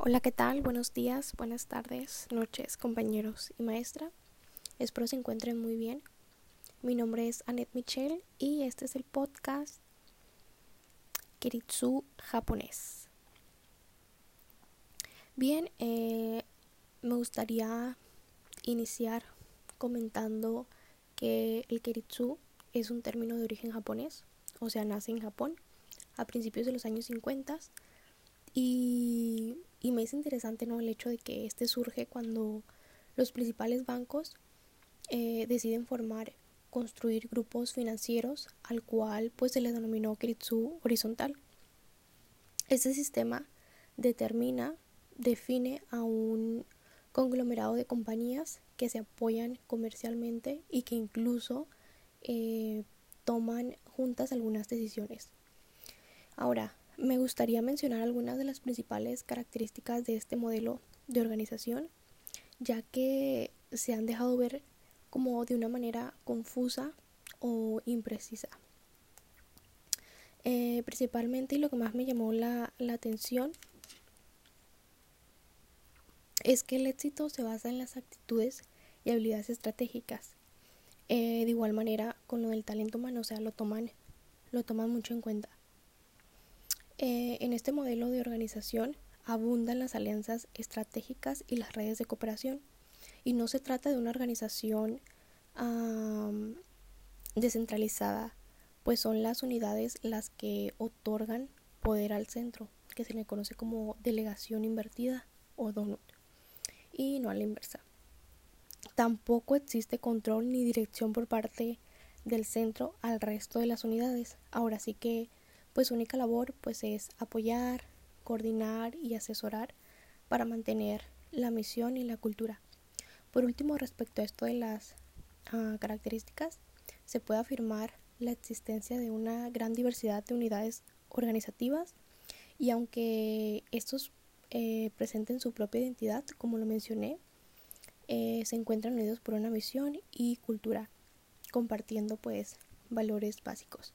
Hola, ¿qué tal? Buenos días, buenas tardes, noches, compañeros y maestra. Espero se encuentren muy bien. Mi nombre es Annette Michel y este es el podcast Kiritsu japonés. Bien, eh, me gustaría iniciar comentando que el Kiritsu es un término de origen japonés, o sea, nace en Japón a principios de los años 50 y y me es interesante ¿no? el hecho de que este surge cuando los principales bancos eh, deciden formar, construir grupos financieros al cual pues se le denominó Kiritsu horizontal. Este sistema determina, define a un conglomerado de compañías que se apoyan comercialmente y que incluso eh, toman juntas algunas decisiones. Ahora, me gustaría mencionar algunas de las principales características de este modelo de organización, ya que se han dejado ver como de una manera confusa o imprecisa. Eh, principalmente y lo que más me llamó la, atención es que el éxito se basa en las actitudes y habilidades estratégicas. Eh, de igual manera con lo del talento humano, o sea, lo toman, lo toman mucho en cuenta. Eh, en este modelo de organización abundan las alianzas estratégicas y las redes de cooperación. Y no se trata de una organización descentralizada, pues son las unidades las que otorgan poder al centro, que se le conoce como delegación invertida o donut, y no a la inversa. Tampoco existe control ni dirección por parte del centro al resto de las unidades. Ahora sí que pues su única labor pues es apoyar, coordinar y asesorar para mantener la misión y la cultura. Por último, respecto a esto de las ah, características, se puede afirmar la existencia de una gran diversidad de unidades organizativas y aunque estos eh, presenten su propia identidad, como lo mencioné, eh, se encuentran unidos por una misión y cultura, compartiendo pues valores básicos.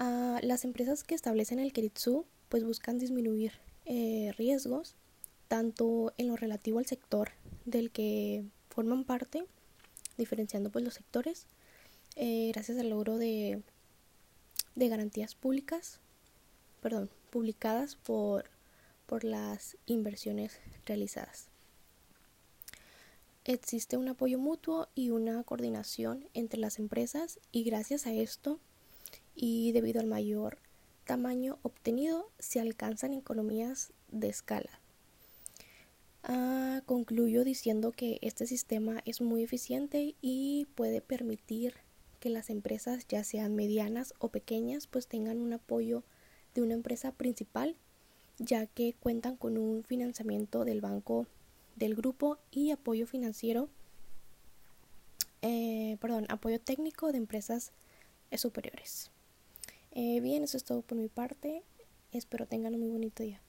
Ah, las empresas que establecen el Keritsu pues buscan disminuir eh, riesgos tanto en lo relativo al sector del que forman parte, diferenciando pues los sectores, eh, gracias al logro de, de garantías públicas, perdón, publicadas por, por las inversiones realizadas. Existe un apoyo mutuo y una coordinación entre las empresas y gracias a esto y debido al mayor tamaño obtenido se alcanzan economías de escala. Ah, concluyo diciendo que este sistema es muy eficiente y puede permitir que las empresas, ya sean medianas o pequeñas, pues tengan un apoyo de una empresa principal, ya que cuentan con un financiamiento del banco del grupo y apoyo financiero, eh, perdón, apoyo técnico de empresas superiores. Eh, bien, eso es todo por mi parte. Espero tengan un muy bonito día.